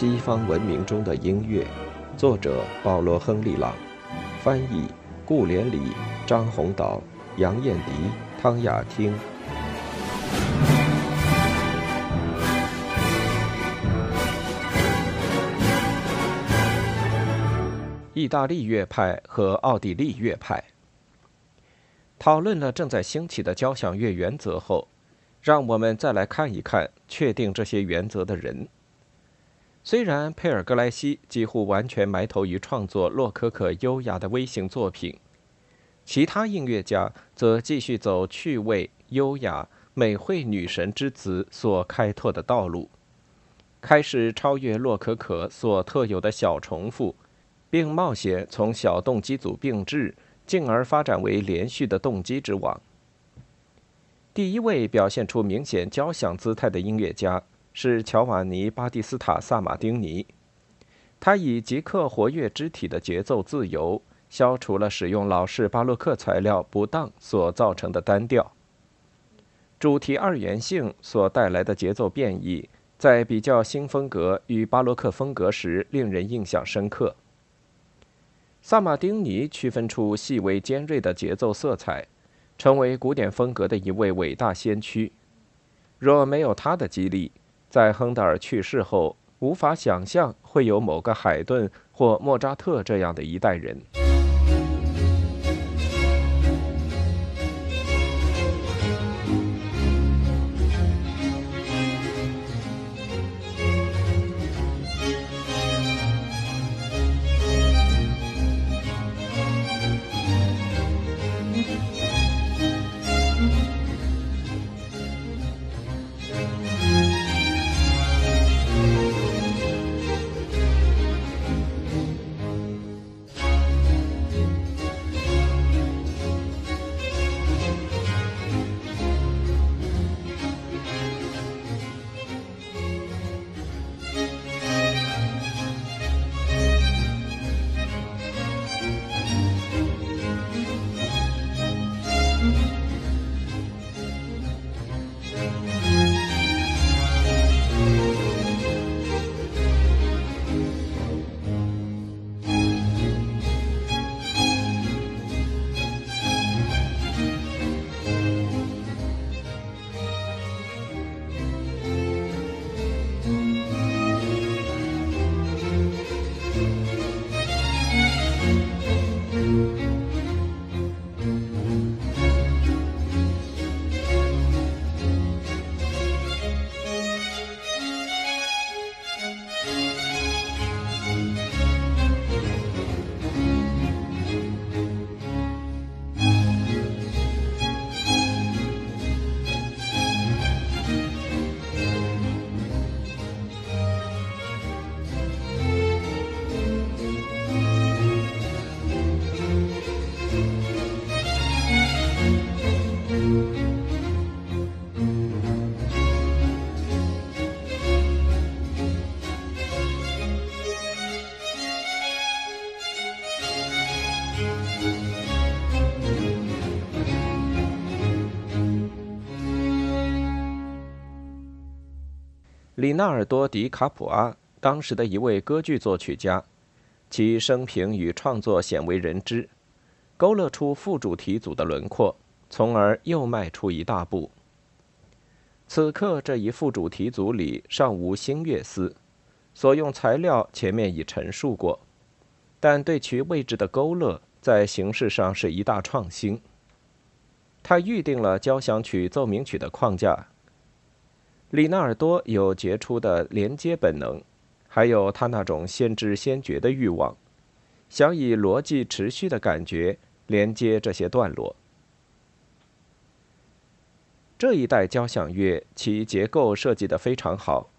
西方文明中的音乐，作者保罗·亨利·朗，翻译顾连理、张宏导、杨艳迪、汤雅汀。意大利乐派和奥地利乐派讨论了正在兴起的交响乐原则后，让我们再来看一看确定这些原则的人。虽然佩尔格莱西几乎完全埋头于创作洛可可优雅的微型作品，其他音乐家则继续走趣味、优雅、美惠女神之子所开拓的道路，开始超越洛可可所特有的小重复，并冒险从小动机组并置，进而发展为连续的动机之网。第一位表现出明显交响姿态的音乐家。是乔瓦尼·巴蒂斯塔·萨马丁尼，他以极克活跃肢体的节奏自由，消除了使用老式巴洛克材料不当所造成的单调。主题二元性所带来的节奏变异，在比较新风格与巴洛克风格时，令人印象深刻。萨马丁尼区分出细微尖锐的节奏色彩，成为古典风格的一位伟大先驱。若没有他的激励，在亨德尔去世后，无法想象会有某个海顿或莫扎特这样的一代人。里纳尔多·迪卡普阿，当时的一位歌剧作曲家，其生平与创作鲜为人知，勾勒出副主题组的轮廓，从而又迈出一大步。此刻这一副主题组里尚无新乐思，所用材料前面已陈述过，但对其位置的勾勒在形式上是一大创新。他预定了交响曲奏鸣曲的框架。里纳尔多有杰出的连接本能，还有他那种先知先觉的欲望，想以逻辑持续的感觉连接这些段落。这一代交响乐其结构设计得非常好，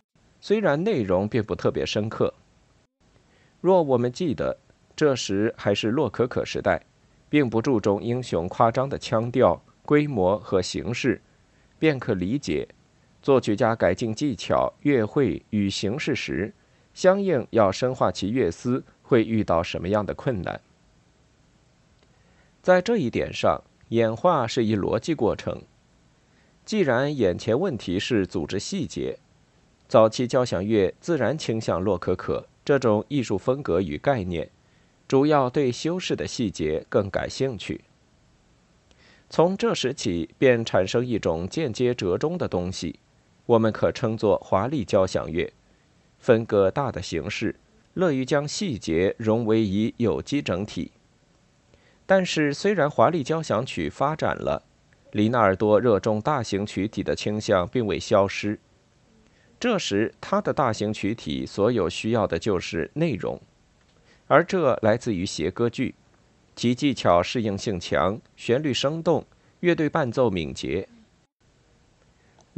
虽然内容并不特别深刻。若我们记得这时还是洛可可时代，并不注重英雄夸张的腔调、规模和形式，便可理解。作曲家改进技巧、乐会与形式时，相应要深化其乐思，会遇到什么样的困难？在这一点上，演化是一逻辑过程。既然眼前问题是组织细节，早期交响乐自然倾向洛可可这种艺术风格与概念，主要对修饰的细节更感兴趣。从这时起，便产生一种间接折中的东西，我们可称作华丽交响乐，分割大的形式，乐于将细节融为一有机整体。但是，虽然华丽交响曲发展了，里纳尔多热衷大型曲体的倾向并未消失。这时，他的大型曲体所有需要的就是内容，而这来自于谐歌剧。其技巧适应性强，旋律生动，乐队伴奏敏捷。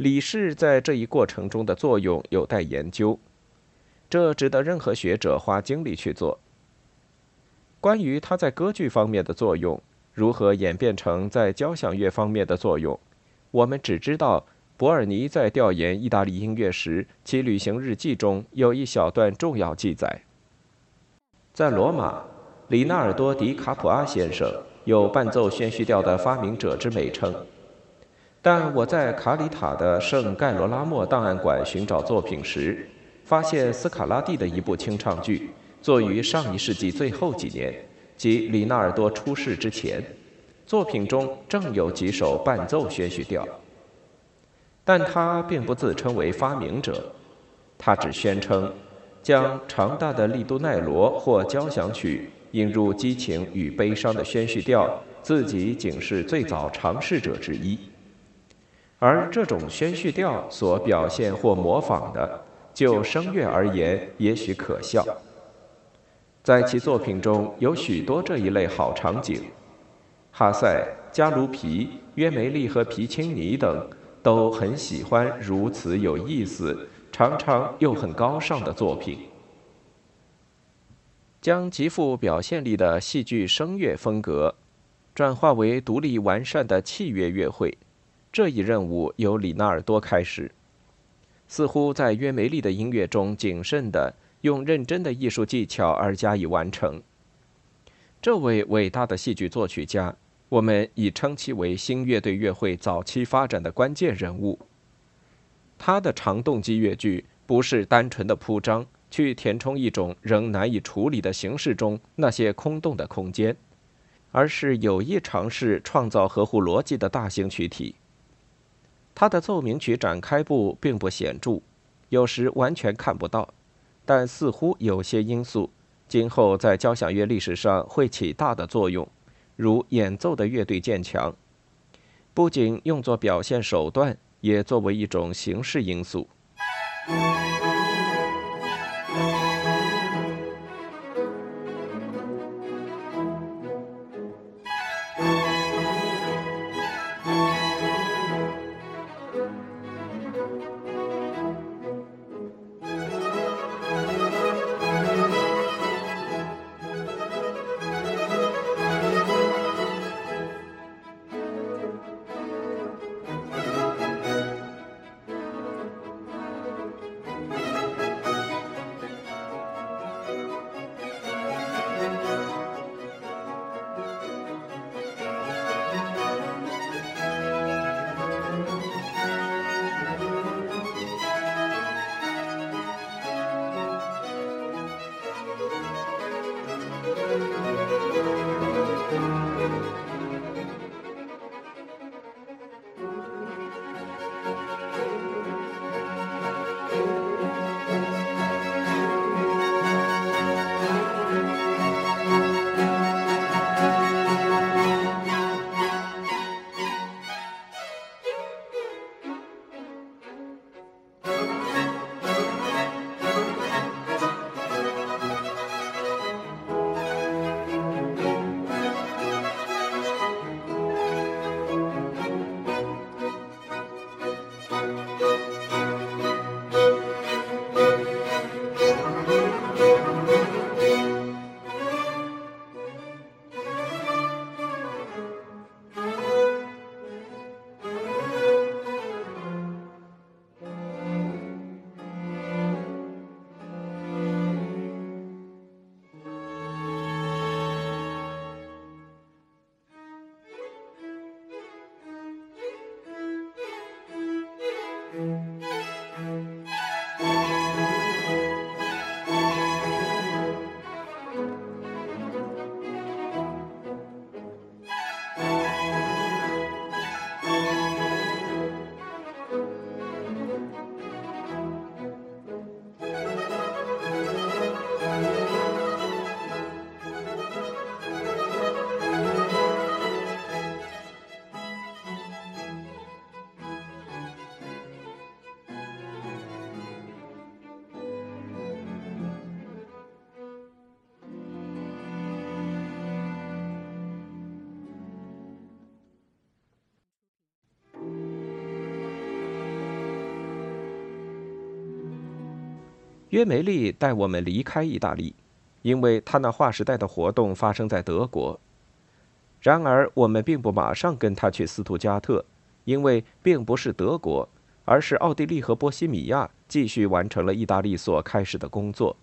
李氏在这一过程中的作用有待研究，这值得任何学者花精力去做。关于他在歌剧方面的作用，如何演变成在交响乐方面的作用，我们只知道伯尔尼在调研意大利音乐时，其旅行日记中有一小段重要记载，在罗马。里纳尔多·迪卡普阿先生有伴奏宣叙调的发明者之美称，但我在卡里塔的圣盖罗拉莫档案馆寻找作品时，发现斯卡拉蒂的一部清唱剧，作于上一世纪最后几年，即里纳尔多出世之前。作品中正有几首伴奏宣叙调，但他并不自称为发明者，他只宣称将长大的利都奈罗或交响曲。引入激情与悲伤的宣叙调，自己仅是最早尝试者之一。而这种宣叙调所表现或模仿的，就声乐而言，也许可笑。在其作品中有许多这一类好场景，哈塞、加卢皮、约梅利和皮钦尼等都很喜欢如此有意思、常常又很高尚的作品。将极富表现力的戏剧声乐风格转化为独立完善的器乐乐会，这一任务由里纳尔多开始。似乎在约梅利的音乐中谨慎地用认真的艺术技巧而加以完成。这位伟大的戏剧作曲家，我们已称其为新乐队乐会早期发展的关键人物。他的长动机乐剧不是单纯的铺张。去填充一种仍难以处理的形式中那些空洞的空间，而是有意尝试创造合乎逻辑的大型曲体。他的奏鸣曲展开部并不显著，有时完全看不到，但似乎有些因素今后在交响乐历史上会起大的作用，如演奏的乐队渐强，不仅用作表现手段，也作为一种形式因素。约梅利带我们离开意大利，因为他那划时代的活动发生在德国。然而，我们并不马上跟他去斯图加特，因为并不是德国，而是奥地利和波西米亚继续完成了意大利所开始的工作。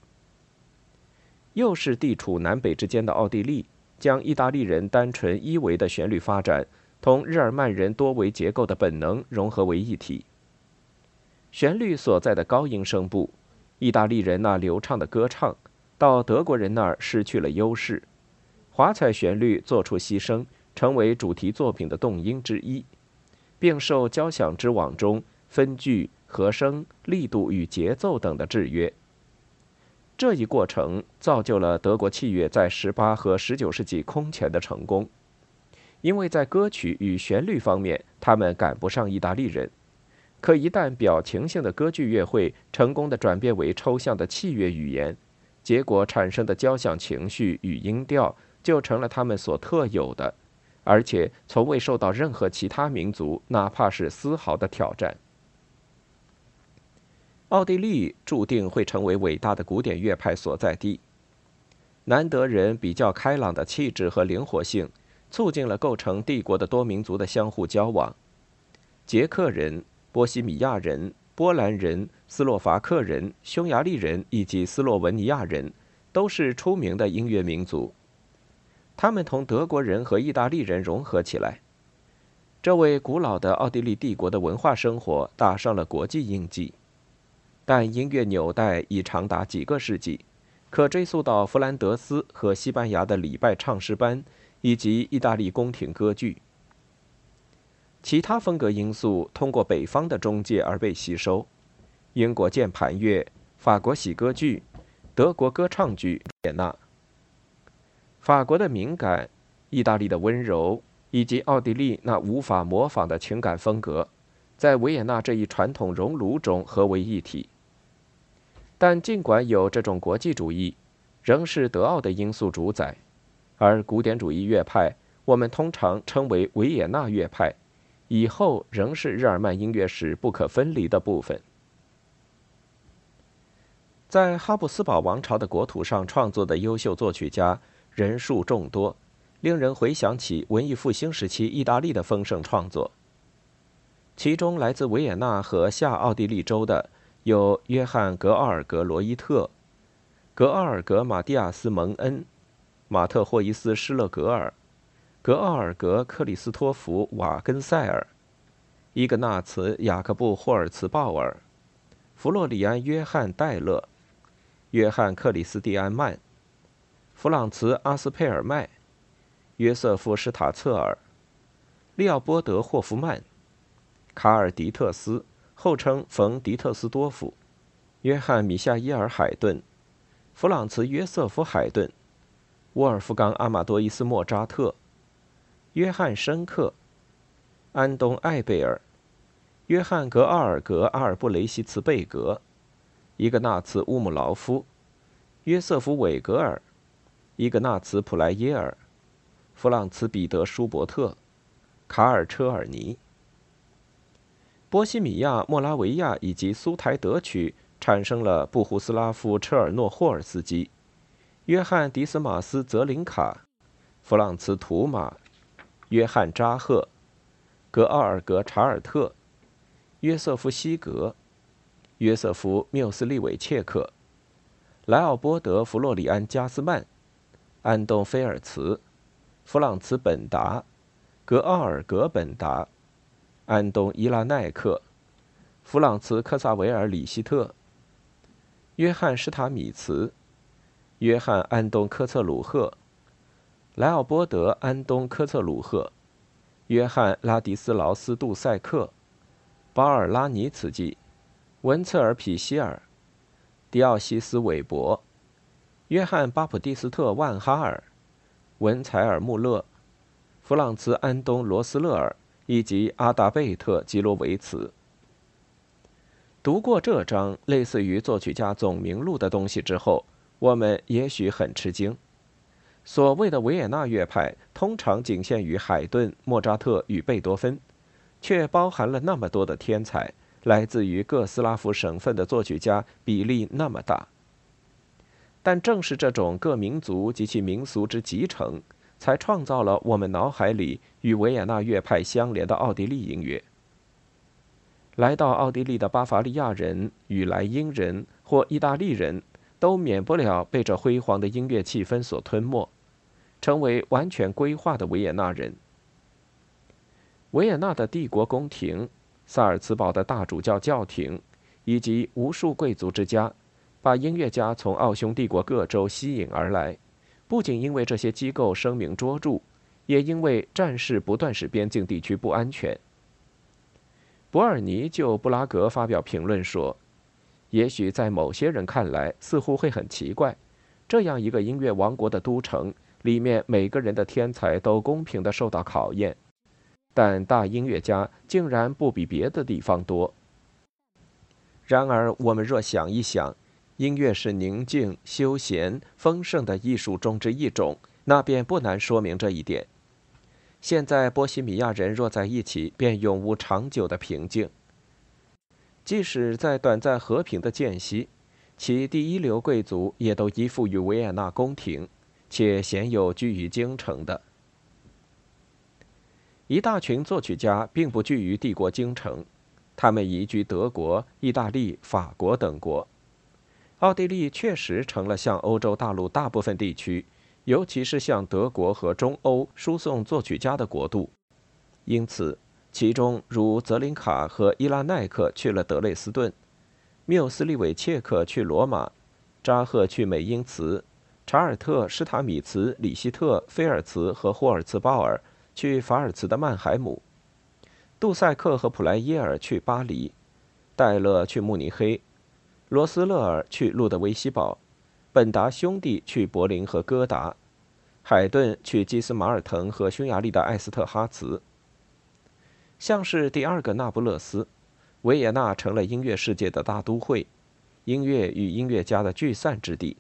又是地处南北之间的奥地利，将意大利人单纯一维的旋律发展同日耳曼人多维结构的本能融合为一体。旋律所在的高音声部，意大利人那流畅的歌唱，到德国人那儿失去了优势。华彩旋律做出牺牲，成为主题作品的动因之一，并受交响之网中分句、和声、力度与节奏等的制约。这一过程造就了德国器乐在十八和十九世纪空前的成功，因为在歌曲与旋律方面，他们赶不上意大利人。可一旦表情性的歌剧乐会成功的转变为抽象的器乐语言，结果产生的交响情绪与音调就成了他们所特有的，而且从未受到任何其他民族哪怕是丝毫的挑战。奥地利注定会成为伟大的古典乐派所在地。南德人比较开朗的气质和灵活性，促进了构成帝国的多民族的相互交往。捷克人。波西米亚人、波兰人、斯洛伐克人、匈牙利人以及斯洛文尼亚人都是出名的音乐民族。他们同德国人和意大利人融合起来，这为古老的奥地利帝国的文化生活打上了国际印记。但音乐纽带已长达几个世纪，可追溯到弗兰德斯和西班牙的礼拜唱诗班，以及意大利宫廷歌剧。其他风格因素通过北方的中介而被吸收，英国键盘乐、法国喜歌剧、德国歌唱剧、也纳、法国的敏感、意大利的温柔以及奥地利那无法模仿的情感风格，在维也纳这一传统熔炉中合为一体。但尽管有这种国际主义，仍是德奥的因素主宰，而古典主义乐派，我们通常称为维也纳乐派。以后仍是日耳曼音乐史不可分离的部分。在哈布斯堡王朝的国土上创作的优秀作曲家人数众多，令人回想起文艺复兴时期意大利的丰盛创作。其中来自维也纳和下奥地利州的有约翰·格奥尔格·罗伊特、格奥尔格·马蒂亚斯·蒙恩、马特·霍伊斯·施勒格尔。格奥尔格·克里斯托弗·瓦根塞尔、伊格纳茨·雅各布·霍尔茨鲍尔、弗洛里安·约翰·戴勒、约翰·克里斯蒂安·曼、弗朗茨·阿斯佩尔麦、约瑟夫·施塔策尔、利奥波德·霍夫曼、卡尔·迪特斯（后称冯·迪特斯多夫）、约翰·米夏伊尔·海顿、弗朗茨·约瑟夫·海顿、沃尔夫冈·阿马多伊斯·莫扎特。约翰·申克、安东·艾贝尔、约翰·格奥尔格·阿尔布雷希茨贝格、伊格纳茨·乌姆劳夫、约瑟夫·韦格尔、伊格纳茨·普莱耶尔、弗朗茨·彼得·舒伯特、卡尔·车尔尼。波西米亚、莫拉维亚以及苏台德区产生了布胡斯拉夫·车尔诺霍尔斯基、约翰·迪斯马斯·泽林卡、弗朗茨·图马。约翰·扎赫、格奥尔格·查尔特、约瑟夫·西格、约瑟夫·缪斯利韦切克、莱奥波德·弗洛里安·加斯曼、安东·菲尔茨、弗朗茨·本达、格奥尔格·本达、安东·伊拉奈克、弗朗茨·科萨维尔·里希特、约翰·施塔米茨、约翰·安东·科策鲁赫。莱奥波德·安东·科策鲁赫、约翰·拉迪斯劳斯·杜塞克、巴尔拉尼茨基、文策尔·皮希尔、迪奥西斯·韦伯、约翰·巴普蒂斯特·万哈尔、文采尔·穆勒、弗朗茨·安东·罗斯勒尔以及阿达贝特·吉罗维茨。读过这张类似于作曲家总名录的东西之后，我们也许很吃惊。所谓的维也纳乐派通常仅限于海顿、莫扎特与贝多芬，却包含了那么多的天才，来自于各斯拉夫省份的作曲家比例那么大。但正是这种各民族及其民俗之集成，才创造了我们脑海里与维也纳乐派相连的奥地利音乐。来到奥地利的巴伐利亚人、与莱茵人或意大利人，都免不了被这辉煌的音乐气氛所吞没，成为完全规划的维也纳人。维也纳的帝国宫廷、萨尔茨堡的大主教教廷，以及无数贵族之家，把音乐家从奥匈帝国各州吸引而来。不仅因为这些机构声名卓著，也因为战事不断使边境地区不安全。博尔尼就布拉格发表评论说：“也许在某些人看来，似乎会很奇怪，这样一个音乐王国的都城里面，每个人的天才都公平地受到考验。”但大音乐家竟然不比别的地方多。然而，我们若想一想，音乐是宁静、休闲、丰盛的艺术中之一种，那便不难说明这一点。现在，波西米亚人若在一起，便永无长久的平静。即使在短暂和平的间隙，其第一流贵族也都依附于维也纳宫廷，且鲜有居于京城的。一大群作曲家并不居于帝国京城，他们移居德国、意大利、法国等国。奥地利确实成了向欧洲大陆大部分地区，尤其是向德国和中欧输送作曲家的国度。因此，其中如泽林卡和伊拉奈克去了德累斯顿，缪斯利韦切克去罗马，扎赫去美因茨，查尔特、施塔米茨、里希特、菲尔茨和霍尔茨鲍尔。去法尔茨的曼海姆，杜塞克和普莱耶尔去巴黎，戴勒去慕尼黑，罗斯勒尔去路德维希堡，本达兄弟去柏林和哥达，海顿去基斯马尔滕和匈牙利的艾斯特哈茨。像是第二个那不勒斯，维也纳成了音乐世界的大都会，音乐与音乐家的聚散之地，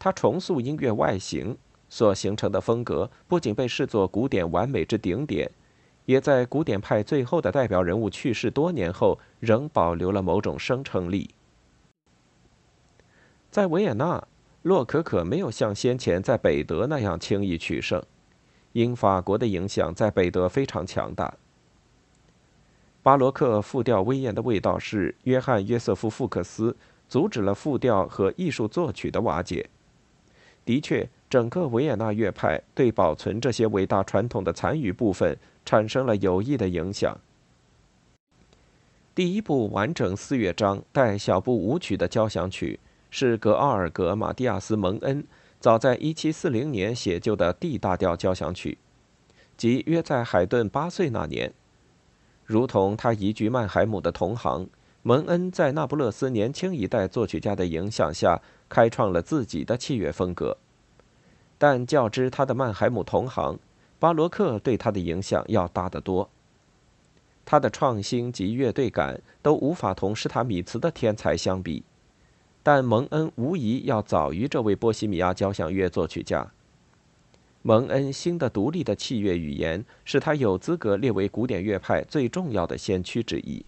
他重塑音乐外形。所形成的风格不仅被视作古典完美之顶点，也在古典派最后的代表人物去世多年后，仍保留了某种生成力。在维也纳，洛可可没有像先前在北德那样轻易取胜，因法国的影响在北德非常强大。巴洛克复调威严的味道是约翰·约瑟夫·福克斯阻止了复调和艺术作曲的瓦解。的确。整个维也纳乐派对保存这些伟大传统的残余部分产生了有益的影响。第一部完整四乐章带小步舞曲的交响曲是格奥尔格·马蒂亚斯·蒙恩早在1740年写就的 D 大调交响曲，即约在海顿八岁那年。如同他移居曼海姆的同行，蒙恩在那不勒斯年轻一代作曲家的影响下，开创了自己的器乐风格。但较之他的曼海姆同行，巴罗克对他的影响要大得多。他的创新及乐队感都无法同施塔米茨的天才相比，但蒙恩无疑要早于这位波西米亚交响乐作曲家。蒙恩新的独立的器乐语言，使他有资格列为古典乐派最重要的先驱之一。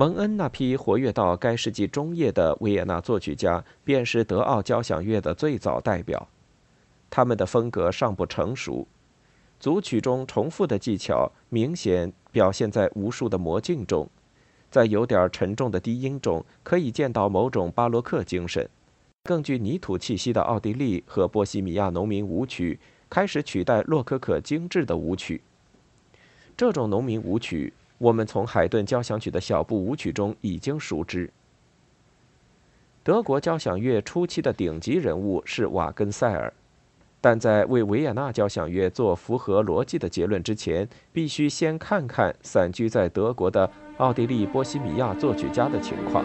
蒙恩那批活跃到该世纪中叶的维也纳作曲家，便是德奥交响乐的最早代表。他们的风格尚不成熟，组曲中重复的技巧明显表现在无数的魔镜中，在有点沉重的低音中可以见到某种巴洛克精神。更具泥土气息的奥地利和波西米亚农民舞曲开始取代洛可可精致的舞曲。这种农民舞曲，我们从海顿交响曲的小步舞曲中已经熟知。德国交响乐初期的顶级人物是瓦根塞尔，但在为维也纳交响乐做符合逻辑的结论之前，必须先看看散居在德国的奥地利、波西米亚作曲家的情况。